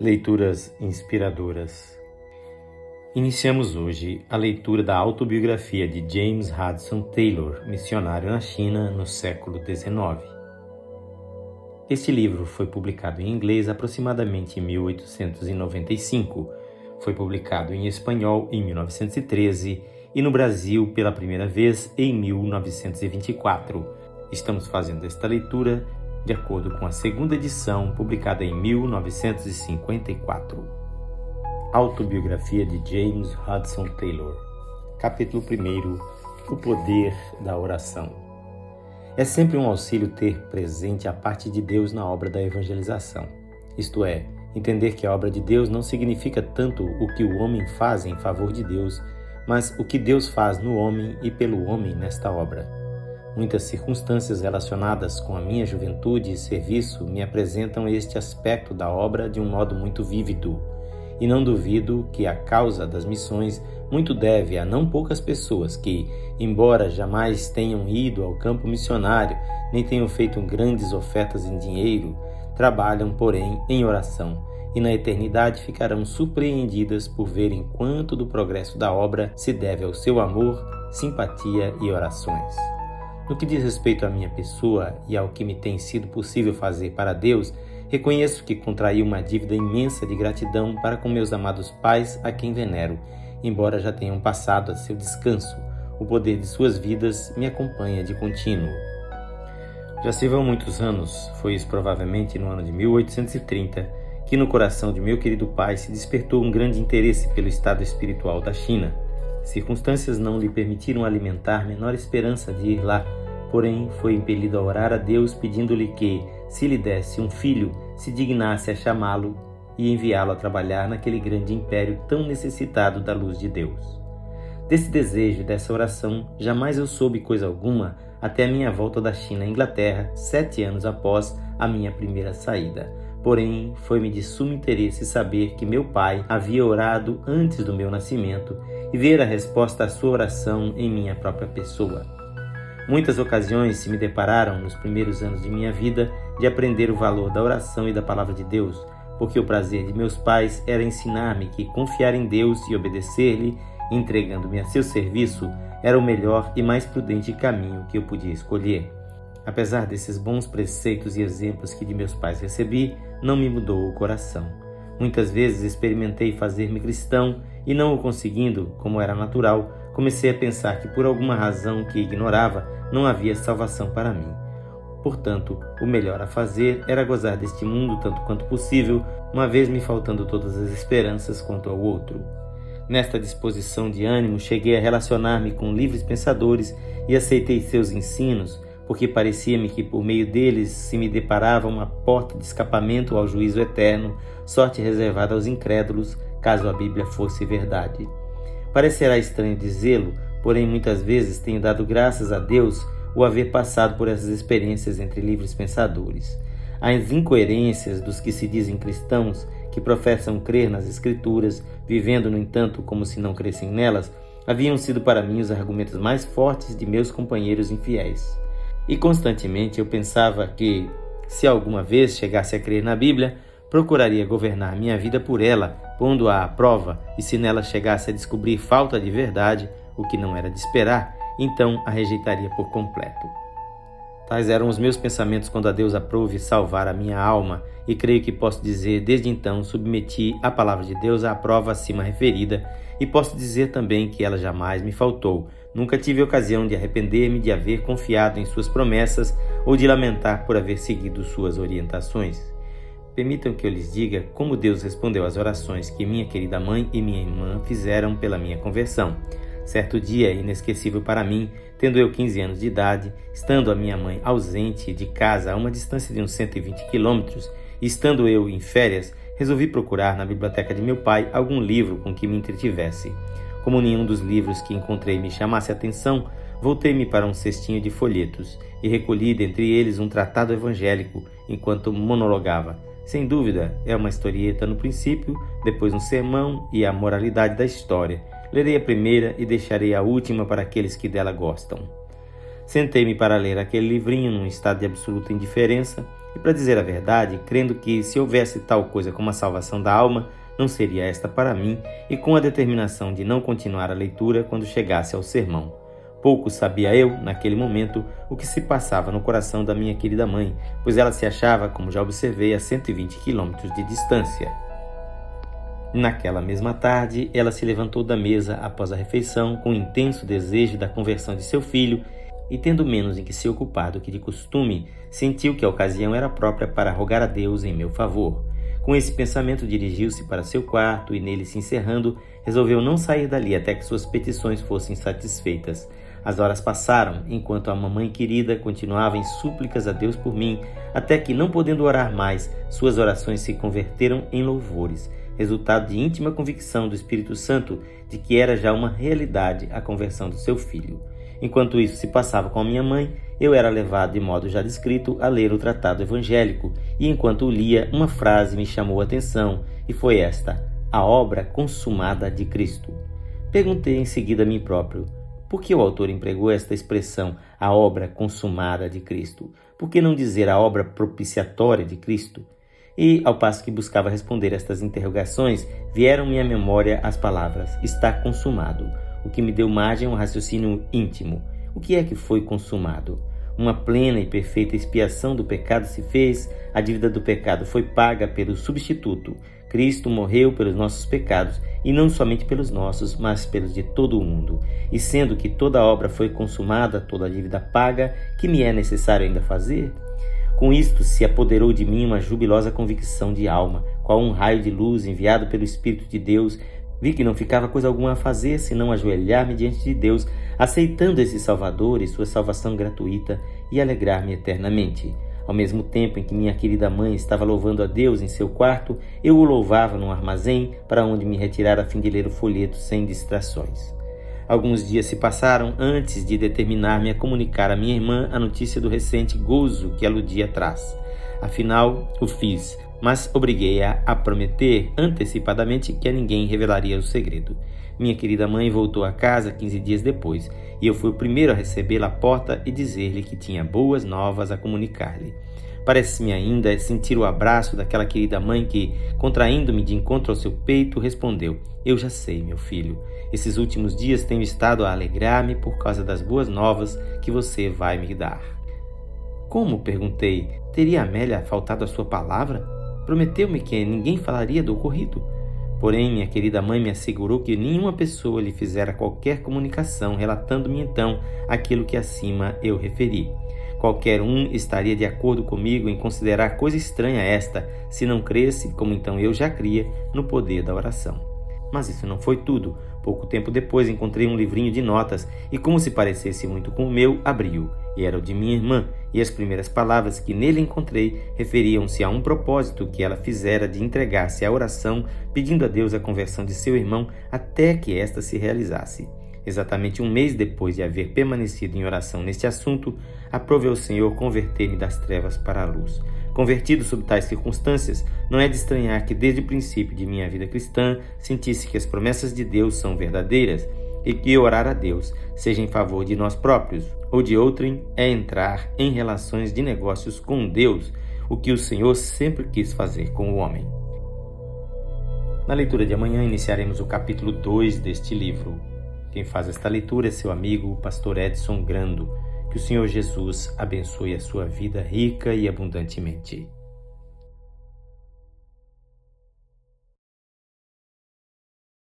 Leituras inspiradoras. Iniciamos hoje a leitura da autobiografia de James Hudson Taylor, missionário na China no século XIX. Este livro foi publicado em inglês aproximadamente em 1895, foi publicado em espanhol em 1913 e no Brasil pela primeira vez em 1924. Estamos fazendo esta leitura de acordo com a segunda edição, publicada em 1954. Autobiografia de James Hudson Taylor. Capítulo 1 O poder da oração. É sempre um auxílio ter presente a parte de Deus na obra da evangelização. Isto é, entender que a obra de Deus não significa tanto o que o homem faz em favor de Deus, mas o que Deus faz no homem e pelo homem nesta obra. Muitas circunstâncias relacionadas com a minha juventude e serviço me apresentam este aspecto da obra de um modo muito vívido, e não duvido que a causa das missões muito deve a não poucas pessoas que, embora jamais tenham ido ao campo missionário, nem tenham feito grandes ofertas em dinheiro, trabalham, porém, em oração e na eternidade ficarão surpreendidas por verem quanto do progresso da obra se deve ao seu amor, simpatia e orações. No que diz respeito à minha pessoa e ao que me tem sido possível fazer para Deus, reconheço que contraí uma dívida imensa de gratidão para com meus amados pais a quem venero, embora já tenham passado a seu descanso. O poder de suas vidas me acompanha de contínuo. Já se vão muitos anos, foi isso provavelmente no ano de 1830, que no coração de meu querido pai se despertou um grande interesse pelo estado espiritual da China. Circunstâncias não lhe permitiram alimentar menor esperança de ir lá, porém foi impelido a orar a Deus pedindo-lhe que, se lhe desse um filho, se dignasse a chamá-lo e enviá-lo a trabalhar naquele grande império tão necessitado da luz de Deus. Desse desejo dessa oração jamais eu soube coisa alguma até a minha volta da China à Inglaterra, sete anos após a minha primeira saída. Porém, foi-me de sumo interesse saber que meu pai havia orado antes do meu nascimento e ver a resposta à sua oração em minha própria pessoa. Muitas ocasiões se me depararam nos primeiros anos de minha vida de aprender o valor da oração e da palavra de Deus, porque o prazer de meus pais era ensinar-me que confiar em Deus e obedecer-lhe, entregando-me a seu serviço, era o melhor e mais prudente caminho que eu podia escolher. Apesar desses bons preceitos e exemplos que de meus pais recebi, não me mudou o coração. Muitas vezes experimentei fazer-me cristão e, não o conseguindo, como era natural, comecei a pensar que por alguma razão que ignorava não havia salvação para mim. Portanto, o melhor a fazer era gozar deste mundo tanto quanto possível, uma vez me faltando todas as esperanças quanto ao outro. Nesta disposição de ânimo, cheguei a relacionar-me com livres pensadores e aceitei seus ensinos, porque parecia-me que por meio deles se me deparava uma porta de escapamento ao juízo eterno, sorte reservada aos incrédulos, caso a Bíblia fosse verdade. Parecerá estranho dizê-lo, porém muitas vezes tenho dado graças a Deus o haver passado por essas experiências entre livres pensadores. As incoerências dos que se dizem cristãos, que professam crer nas Escrituras, vivendo, no entanto, como se não crescem nelas, haviam sido para mim os argumentos mais fortes de meus companheiros infiéis. E constantemente eu pensava que, se alguma vez chegasse a crer na Bíblia, procuraria governar minha vida por ela, pondo-a à prova, e se nela chegasse a descobrir falta de verdade, o que não era de esperar, então a rejeitaria por completo. Tais eram os meus pensamentos quando a Deus aprove salvar a minha alma, e creio que posso dizer, desde então, submeti a palavra de Deus à prova acima referida, e posso dizer também que ela jamais me faltou, Nunca tive ocasião de arrepender-me de haver confiado em suas promessas ou de lamentar por haver seguido suas orientações. Permitam que eu lhes diga como Deus respondeu às orações que minha querida mãe e minha irmã fizeram pela minha conversão. Certo dia, inesquecível para mim, tendo eu 15 anos de idade, estando a minha mãe ausente de casa a uma distância de uns 120 quilômetros, estando eu em férias, resolvi procurar na biblioteca de meu pai algum livro com que me entretivesse. Como nenhum dos livros que encontrei me chamasse a atenção, voltei-me para um cestinho de folhetos e recolhi dentre eles um tratado evangélico enquanto monologava. Sem dúvida, é uma historieta no princípio, depois um sermão e a moralidade da história. Lerei a primeira e deixarei a última para aqueles que dela gostam. Sentei-me para ler aquele livrinho num estado de absoluta indiferença, E para dizer a verdade, crendo que se houvesse tal coisa como a salvação da alma, não seria esta para mim, e com a determinação de não continuar a leitura quando chegasse ao sermão. Pouco sabia eu, naquele momento, o que se passava no coração da minha querida mãe, pois ela se achava, como já observei, a 120 quilômetros de distância. Naquela mesma tarde, ela se levantou da mesa após a refeição com o intenso desejo da conversão de seu filho e, tendo menos em que se ocupar do que de costume, sentiu que a ocasião era própria para rogar a Deus em meu favor. Com esse pensamento, dirigiu-se para seu quarto e, nele se encerrando, resolveu não sair dali até que suas petições fossem satisfeitas. As horas passaram, enquanto a mamãe querida continuava em súplicas a Deus por mim, até que, não podendo orar mais, suas orações se converteram em louvores resultado de íntima convicção do Espírito Santo de que era já uma realidade a conversão do seu filho. Enquanto isso se passava com a minha mãe, eu era levado, de modo já descrito, a ler o tratado evangélico, e enquanto o lia, uma frase me chamou a atenção, e foi esta: a obra consumada de Cristo. Perguntei em seguida a mim próprio: por que o autor empregou esta expressão, a obra consumada de Cristo? Por que não dizer a obra propiciatória de Cristo? E, ao passo que buscava responder estas interrogações, vieram-me à memória as palavras: Está consumado, o que me deu margem a um raciocínio íntimo. O que é que foi consumado? Uma plena e perfeita expiação do pecado se fez, a dívida do pecado foi paga pelo substituto. Cristo morreu pelos nossos pecados, e não somente pelos nossos, mas pelos de todo o mundo. E sendo que toda obra foi consumada, toda a dívida paga, que me é necessário ainda fazer? Com isto se apoderou de mim uma jubilosa convicção de alma, qual um raio de luz enviado pelo Espírito de Deus. Vi que não ficava coisa alguma a fazer senão ajoelhar-me diante de Deus, aceitando esse Salvador e sua salvação gratuita e alegrar-me eternamente. Ao mesmo tempo em que minha querida mãe estava louvando a Deus em seu quarto, eu o louvava num armazém para onde me retirar a fim de ler o folheto sem distrações. Alguns dias se passaram antes de determinar-me a comunicar à minha irmã a notícia do recente gozo que aludia atrás. Afinal, o fiz, mas obriguei-a a prometer antecipadamente que a ninguém revelaria o segredo. Minha querida mãe voltou a casa 15 dias depois e eu fui o primeiro a recebê-la à porta e dizer-lhe que tinha boas novas a comunicar-lhe. Parece-me ainda sentir o abraço daquela querida mãe que, contraindo-me de encontro ao seu peito, respondeu: Eu já sei, meu filho. Esses últimos dias tenho estado a alegrar-me por causa das boas novas que você vai me dar. Como? perguntei. Teria Amélia faltado a sua palavra? Prometeu-me que ninguém falaria do ocorrido. Porém, minha querida mãe me assegurou que nenhuma pessoa lhe fizera qualquer comunicação, relatando-me então aquilo que acima eu referi. Qualquer um estaria de acordo comigo em considerar coisa estranha esta, se não cresce, como então eu já cria, no poder da oração. Mas isso não foi tudo. Pouco tempo depois encontrei um livrinho de notas e, como se parecesse muito com o meu, abri-o. E era o de minha irmã, e as primeiras palavras que nele encontrei referiam-se a um propósito que ela fizera de entregar-se à oração, pedindo a Deus a conversão de seu irmão até que esta se realizasse. Exatamente um mês depois de haver permanecido em oração neste assunto, aprove ao Senhor converter-me das trevas para a luz. Convertido sob tais circunstâncias, não é de estranhar que desde o princípio de minha vida cristã sentisse que as promessas de Deus são verdadeiras e que orar a Deus, seja em favor de nós próprios ou de outrem, é entrar em relações de negócios com Deus, o que o Senhor sempre quis fazer com o homem. Na leitura de amanhã iniciaremos o capítulo 2 deste livro. Quem faz esta leitura é seu amigo, o pastor Edson Grando. Que o Senhor Jesus abençoe a sua vida rica e abundantemente.